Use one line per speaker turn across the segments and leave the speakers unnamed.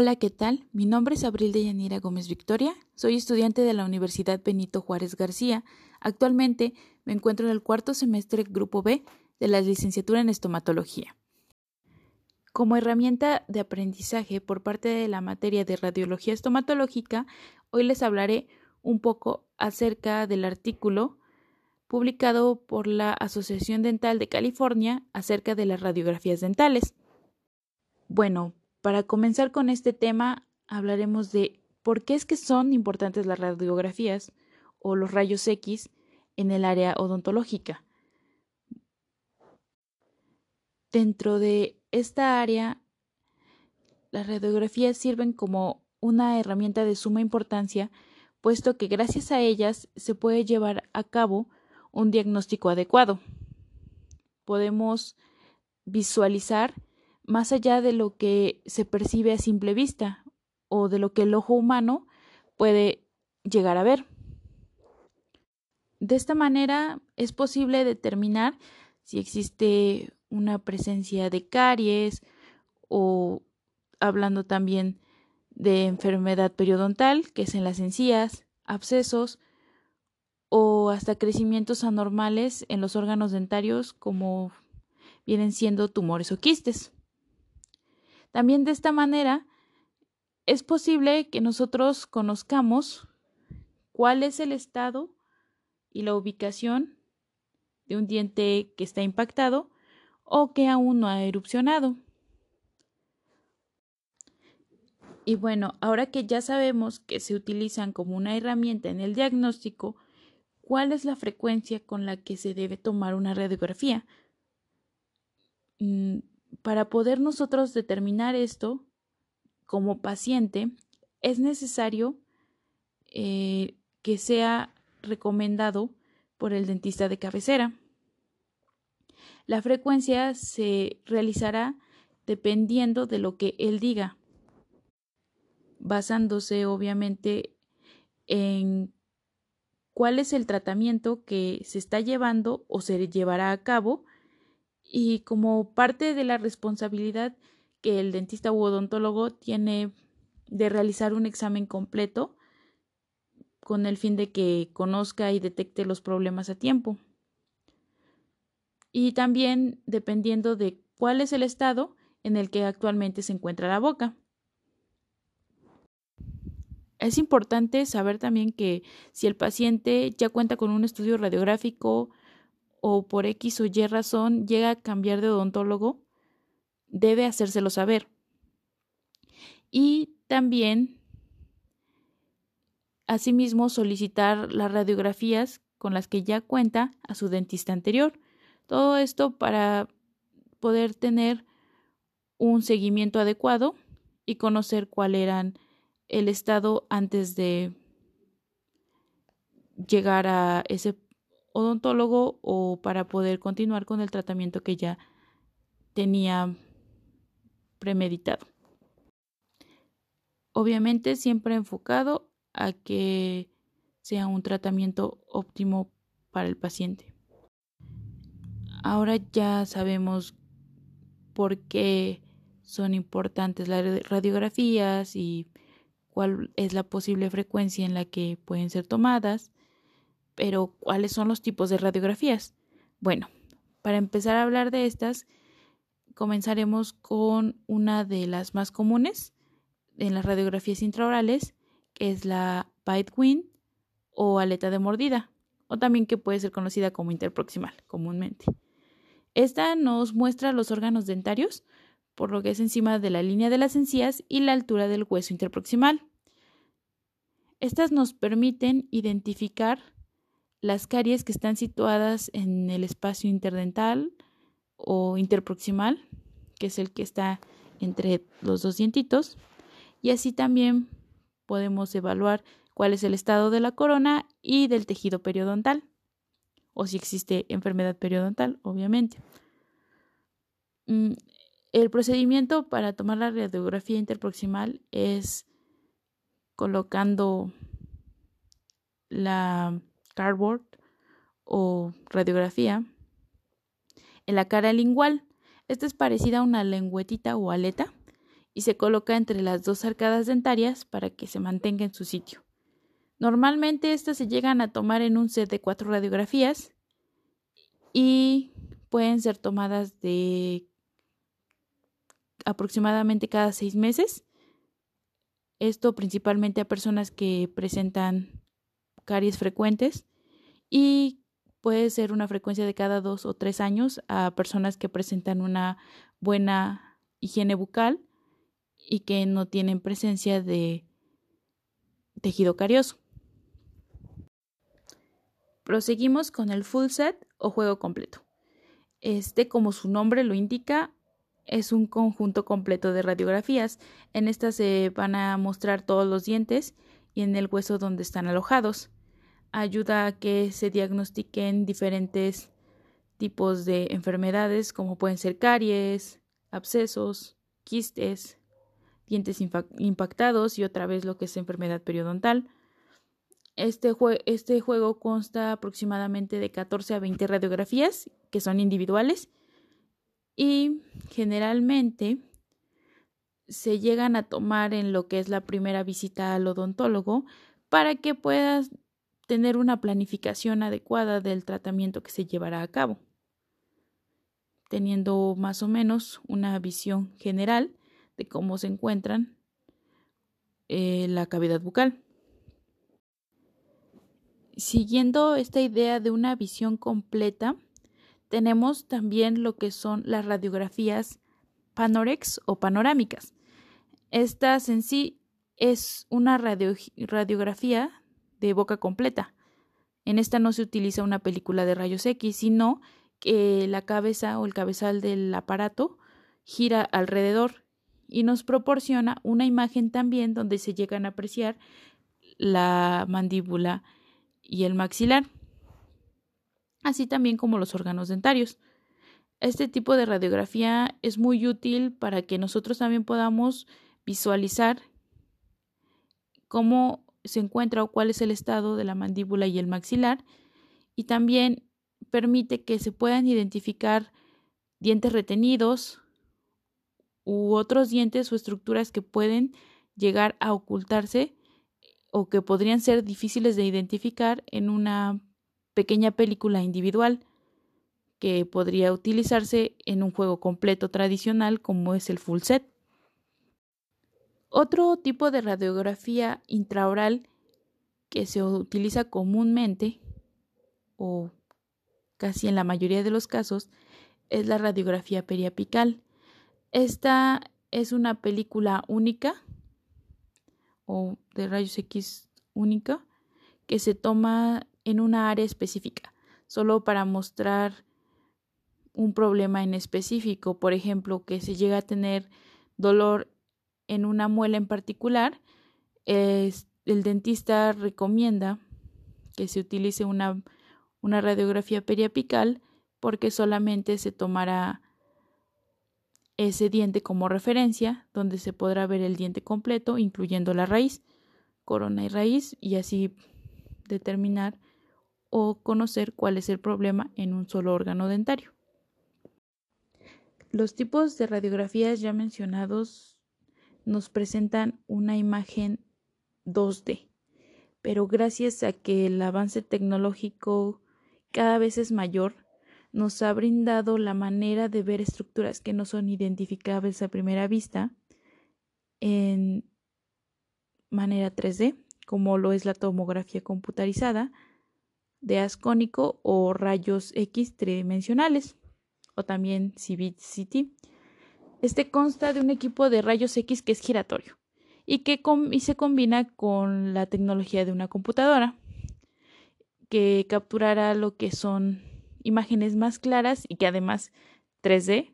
Hola, ¿qué tal? Mi nombre es Abril de Yanira Gómez Victoria. Soy estudiante de la Universidad Benito Juárez García. Actualmente me encuentro en el cuarto semestre Grupo B de la licenciatura en estomatología. Como herramienta de aprendizaje por parte de la materia de radiología estomatológica, hoy les hablaré un poco acerca del artículo publicado por la Asociación Dental de California acerca de las radiografías dentales. Bueno, para comenzar con este tema, hablaremos de por qué es que son importantes las radiografías o los rayos X en el área odontológica. Dentro de esta área, las radiografías sirven como una herramienta de suma importancia, puesto que gracias a ellas se puede llevar a cabo un diagnóstico adecuado. Podemos visualizar más allá de lo que se percibe a simple vista o de lo que el ojo humano puede llegar a ver. De esta manera es posible determinar si existe una presencia de caries o hablando también de enfermedad periodontal, que es en las encías, abscesos o hasta crecimientos anormales en los órganos dentarios como vienen siendo tumores o quistes. También de esta manera es posible que nosotros conozcamos cuál es el estado y la ubicación de un diente que está impactado o que aún no ha erupcionado. Y bueno, ahora que ya sabemos que se utilizan como una herramienta en el diagnóstico, ¿cuál es la frecuencia con la que se debe tomar una radiografía? Para poder nosotros determinar esto como paciente, es necesario eh, que sea recomendado por el dentista de cabecera. La frecuencia se realizará dependiendo de lo que él diga, basándose obviamente en cuál es el tratamiento que se está llevando o se llevará a cabo y como parte de la responsabilidad que el dentista u odontólogo tiene de realizar un examen completo con el fin de que conozca y detecte los problemas a tiempo. Y también dependiendo de cuál es el estado en el que actualmente se encuentra la boca. Es importante saber también que si el paciente ya cuenta con un estudio radiográfico o por X o Y razón llega a cambiar de odontólogo, debe hacérselo saber. Y también, asimismo, solicitar las radiografías con las que ya cuenta a su dentista anterior. Todo esto para poder tener un seguimiento adecuado y conocer cuál era el estado antes de llegar a ese odontólogo o para poder continuar con el tratamiento que ya tenía premeditado. Obviamente siempre enfocado a que sea un tratamiento óptimo para el paciente. Ahora ya sabemos por qué son importantes las radiografías y cuál es la posible frecuencia en la que pueden ser tomadas. Pero, ¿cuáles son los tipos de radiografías? Bueno, para empezar a hablar de estas, comenzaremos con una de las más comunes en las radiografías intraorales, que es la bite wing o aleta de mordida, o también que puede ser conocida como interproximal comúnmente. Esta nos muestra los órganos dentarios, por lo que es encima de la línea de las encías y la altura del hueso interproximal. Estas nos permiten identificar las caries que están situadas en el espacio interdental o interproximal, que es el que está entre los dos dientitos, y así también podemos evaluar cuál es el estado de la corona y del tejido periodontal, o si existe enfermedad periodontal, obviamente. Mm, el procedimiento para tomar la radiografía interproximal es colocando la cardboard o radiografía. En la cara lingual, esta es parecida a una lengüetita o aleta y se coloca entre las dos arcadas dentarias para que se mantenga en su sitio. Normalmente estas se llegan a tomar en un set de cuatro radiografías y pueden ser tomadas de aproximadamente cada seis meses. Esto principalmente a personas que presentan caries frecuentes y puede ser una frecuencia de cada dos o tres años a personas que presentan una buena higiene bucal y que no tienen presencia de tejido carioso. Proseguimos con el full set o juego completo. Este, como su nombre lo indica, es un conjunto completo de radiografías. En esta se van a mostrar todos los dientes y en el hueso donde están alojados. Ayuda a que se diagnostiquen diferentes tipos de enfermedades como pueden ser caries, abscesos, quistes, dientes impactados y otra vez lo que es enfermedad periodontal. Este, este, juego consta aproximadamente de 14 a 20 radiografías que son individuales y generalmente se llegan a tomar en lo que es la primera visita al odontólogo para que puedas tener una planificación adecuada del tratamiento que se llevará a cabo, teniendo más o menos una visión general de cómo se encuentran eh, la cavidad bucal. Siguiendo esta idea de una visión completa, tenemos también lo que son las radiografías panorex o panorámicas. Estas en sí es una radiografía de boca completa. En esta no se utiliza una película de rayos X, sino que la cabeza o el cabezal del aparato gira alrededor y nos proporciona una imagen también donde se llegan a apreciar la mandíbula y el maxilar, así también como los órganos dentarios. Este tipo de radiografía es muy útil para que nosotros también podamos visualizar cómo se encuentra o cuál es el estado de la mandíbula y el maxilar y también permite que se puedan identificar dientes retenidos u otros dientes o estructuras que pueden llegar a ocultarse o que podrían ser difíciles de identificar en una pequeña película individual que podría utilizarse en un juego completo tradicional como es el full set. Otro tipo de radiografía intraoral que se utiliza comúnmente o casi en la mayoría de los casos es la radiografía periapical. Esta es una película única o de rayos X única que se toma en una área específica, solo para mostrar un problema en específico, por ejemplo, que se llega a tener dolor en una muela en particular, el dentista recomienda que se utilice una, una radiografía periapical porque solamente se tomará ese diente como referencia, donde se podrá ver el diente completo, incluyendo la raíz, corona y raíz, y así determinar o conocer cuál es el problema en un solo órgano dentario. Los tipos de radiografías ya mencionados nos presentan una imagen 2D, pero gracias a que el avance tecnológico cada vez es mayor, nos ha brindado la manera de ver estructuras que no son identificables a primera vista en manera 3D, como lo es la tomografía computarizada de ascónico o rayos X tridimensionales, o también CBCT. Este consta de un equipo de rayos X que es giratorio y que y se combina con la tecnología de una computadora que capturará lo que son imágenes más claras y que además 3D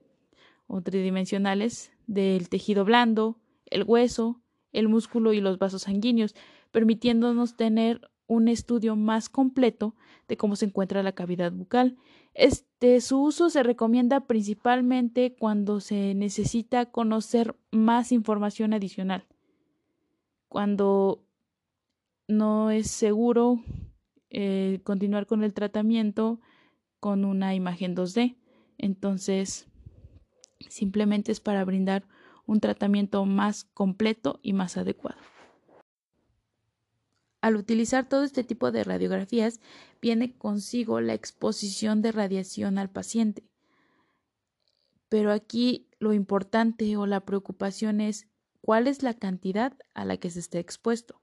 o tridimensionales del tejido blando, el hueso, el músculo y los vasos sanguíneos, permitiéndonos tener un estudio más completo de cómo se encuentra la cavidad bucal. Este, su uso se recomienda principalmente cuando se necesita conocer más información adicional. Cuando no es seguro eh, continuar con el tratamiento con una imagen 2D. Entonces, simplemente es para brindar un tratamiento más completo y más adecuado. Al utilizar todo este tipo de radiografías, viene consigo la exposición de radiación al paciente. Pero aquí lo importante o la preocupación es cuál es la cantidad a la que se está expuesto.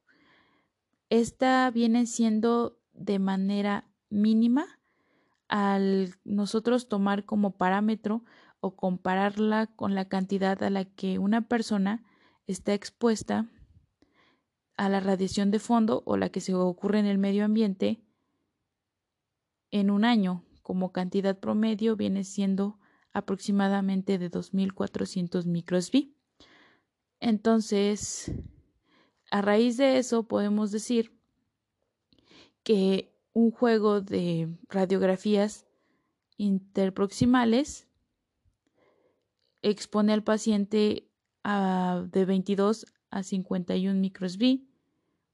Esta viene siendo de manera mínima al nosotros tomar como parámetro o compararla con la cantidad a la que una persona está expuesta a la radiación de fondo o la que se ocurre en el medio ambiente en un año como cantidad promedio viene siendo aproximadamente de 2400 microsvi. Entonces, a raíz de eso podemos decir que un juego de radiografías interproximales expone al paciente a, de 22 a 51 microsvi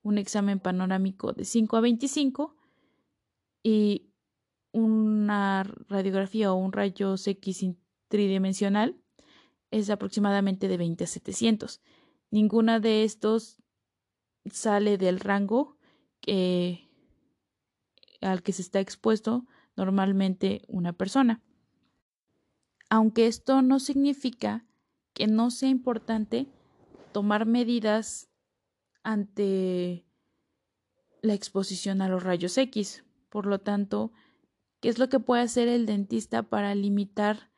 un examen panorámico de 5 a 25 y una radiografía o un rayo X tridimensional es aproximadamente de 20 a 700. Ninguna de estos sale del rango al que se está expuesto normalmente una persona. Aunque esto no significa que no sea importante tomar medidas ante la exposición a los rayos X. Por lo tanto, ¿qué es lo que puede hacer el dentista para limitar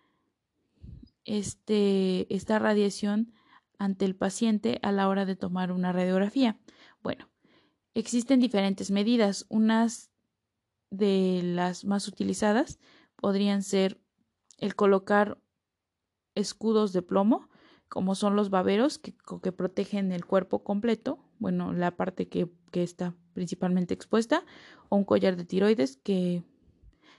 este, esta radiación ante el paciente a la hora de tomar una radiografía? Bueno, existen diferentes medidas. Unas de las más utilizadas podrían ser el colocar escudos de plomo, como son los baberos que, que protegen el cuerpo completo, bueno, la parte que, que está principalmente expuesta, o un collar de tiroides que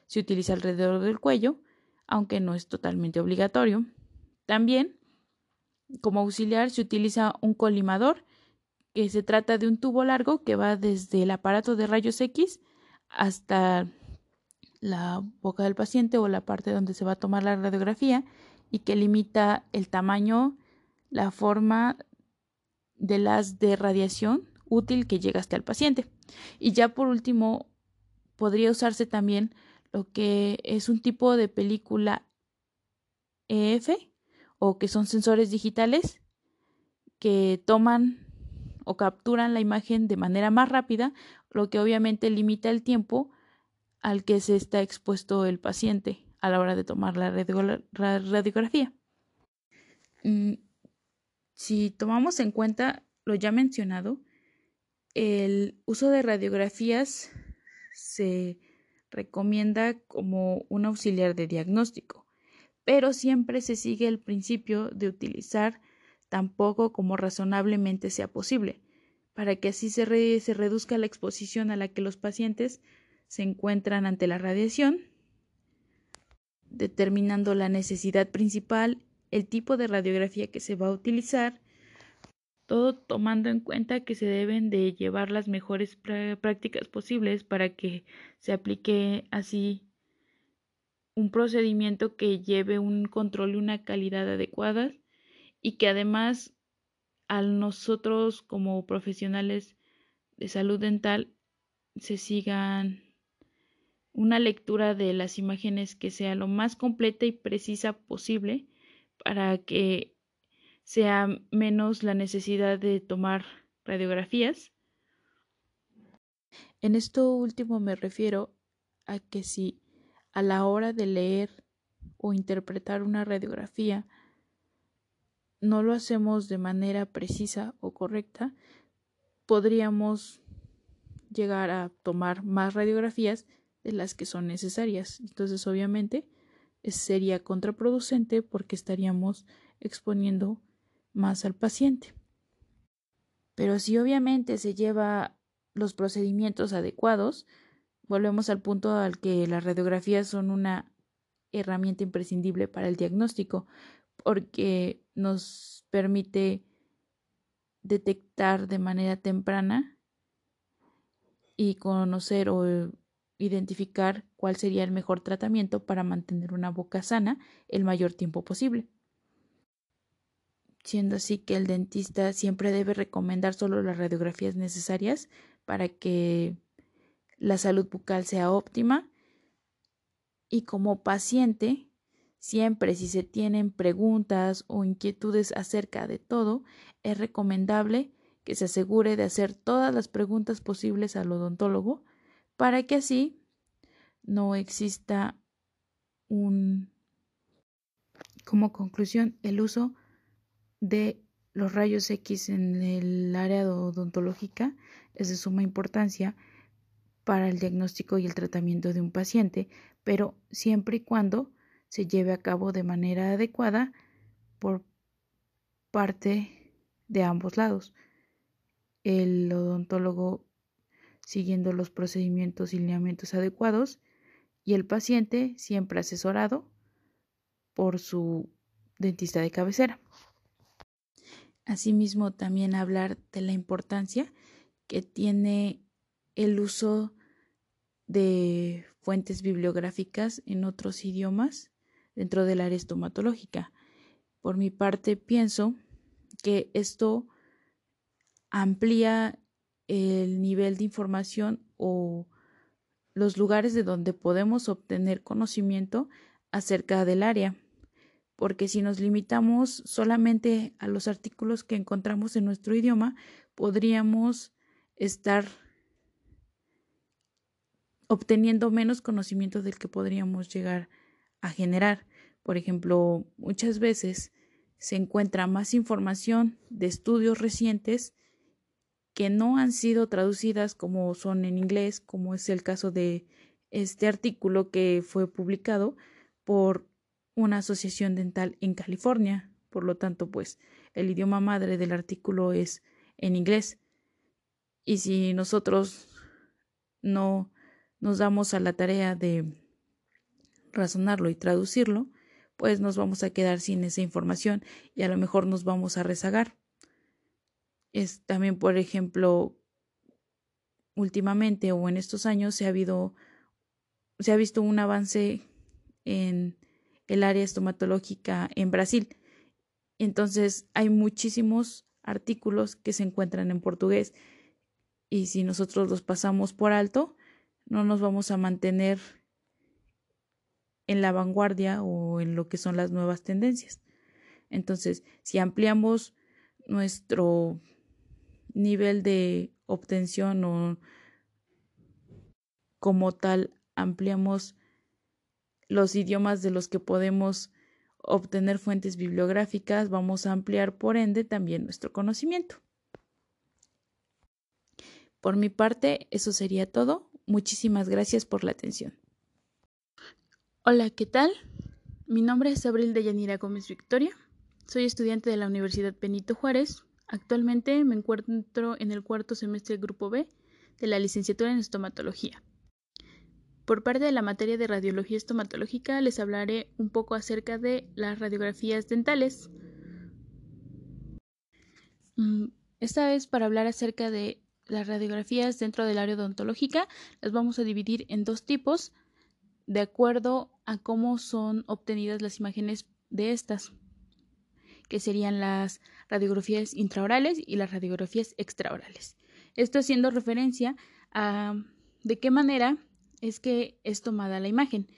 se utiliza alrededor del cuello, aunque no es totalmente obligatorio. También, como auxiliar, se utiliza un colimador, que se trata de un tubo largo que va desde el aparato de rayos X hasta la boca del paciente o la parte donde se va a tomar la radiografía y que limita el tamaño, la forma de las de radiación útil que llega hasta el paciente. Y ya por último, podría usarse también lo que es un tipo de película EF o que son sensores digitales que toman o capturan la imagen de manera más rápida, lo que obviamente limita el tiempo al que se está expuesto el paciente a la hora de tomar la radiografía. Si tomamos en cuenta lo ya mencionado, el uso de radiografías se recomienda como un auxiliar de diagnóstico, pero siempre se sigue el principio de utilizar tan poco como razonablemente sea posible, para que así se reduzca la exposición a la que los pacientes se encuentran ante la radiación, determinando la necesidad principal el tipo de radiografía que se va a utilizar, todo tomando en cuenta que se deben de llevar las mejores prácticas posibles para que se aplique así un procedimiento que lleve un control y una calidad adecuadas y que además a nosotros como profesionales de salud dental se sigan una lectura de las imágenes que sea lo más completa y precisa posible para que sea menos la necesidad de tomar radiografías. En esto último me refiero a que si a la hora de leer o interpretar una radiografía no lo hacemos de manera precisa o correcta, podríamos llegar a tomar más radiografías de las que son necesarias. Entonces, obviamente, sería contraproducente porque estaríamos exponiendo más al paciente. Pero si obviamente se lleva los procedimientos adecuados, volvemos al punto al que las radiografías son una herramienta imprescindible para el diagnóstico porque nos permite detectar de manera temprana y conocer o identificar cuál sería el mejor tratamiento para mantener una boca sana el mayor tiempo posible. siendo así que el dentista siempre debe recomendar solo las radiografías necesarias para que la salud bucal sea óptima y como paciente siempre si se tienen preguntas o inquietudes acerca de todo es recomendable que se asegure de hacer todas las preguntas posibles al odontólogo para que así no exista un como conclusión el uso de los rayos X en el área odontológica es de suma importancia para el diagnóstico y el tratamiento de un paciente, pero siempre y cuando se lleve a cabo de manera adecuada por parte de ambos lados. El odontólogo siguiendo los procedimientos y lineamientos adecuados y el paciente siempre asesorado por su dentista de cabecera. Asimismo, también hablar de la importancia que tiene el uso de fuentes bibliográficas en otros idiomas dentro del área estomatológica. Por mi parte, pienso que esto amplía el nivel de información o los lugares de donde podemos obtener conocimiento acerca del área porque si nos limitamos solamente a los artículos que encontramos en nuestro idioma, podríamos estar obteniendo menos conocimiento del que podríamos llegar a generar. Por ejemplo, muchas veces se encuentra más información de estudios recientes que no han sido traducidas como son en inglés, como es el caso de este artículo que fue publicado por una asociación dental en California. Por lo tanto, pues el idioma madre del artículo es en inglés. Y si nosotros no nos damos a la tarea de razonarlo y traducirlo, pues nos vamos a quedar sin esa información y a lo mejor nos vamos a rezagar. Es también, por ejemplo, últimamente o en estos años se ha habido se ha visto un avance en el área estomatológica en Brasil. Entonces hay muchísimos artículos que se encuentran en portugués y si nosotros los pasamos por alto, no nos vamos a mantener en la vanguardia o en lo que son las nuevas tendencias. Entonces, si ampliamos nuestro nivel de obtención o como tal ampliamos los idiomas de los que podemos obtener fuentes bibliográficas, vamos a ampliar por ende también nuestro conocimiento. Por mi parte, eso sería todo. Muchísimas gracias por la atención. Hola, ¿qué tal? Mi nombre es Abril de Yanira Gómez Victoria. Soy estudiante de la Universidad Benito Juárez. Actualmente me encuentro en el cuarto semestre del Grupo B de la licenciatura en estomatología. Por parte de la materia de radiología estomatológica les hablaré un poco acerca de las radiografías dentales. Mm, esta vez para hablar acerca de las radiografías dentro del área odontológica las vamos a dividir en dos tipos de acuerdo a cómo son obtenidas las imágenes de estas, que serían las radiografías intraorales y las radiografías extraorales. Esto haciendo referencia a de qué manera es que es tomada la imagen.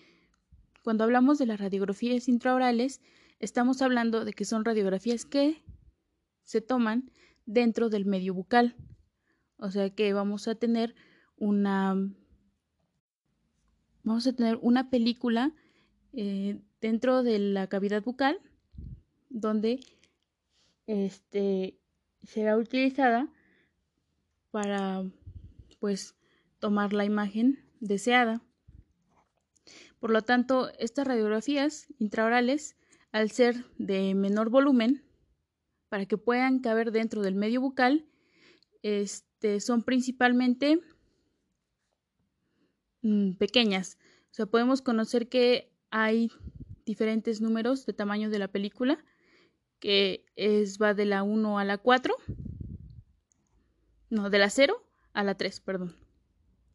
Cuando hablamos de las radiografías intraorales, estamos hablando de que son radiografías que se toman dentro del medio bucal. O sea que vamos a tener una vamos a tener una película eh, dentro de la cavidad bucal donde este será utilizada para pues tomar la imagen deseada. Por lo tanto, estas radiografías intraorales, al ser de menor volumen, para que puedan caber dentro del medio bucal, este, son principalmente mm, pequeñas. O sea, podemos conocer que hay diferentes números de tamaño de la película, que es, va de la 1 a la 4, no, de la 0 a la 3, perdón.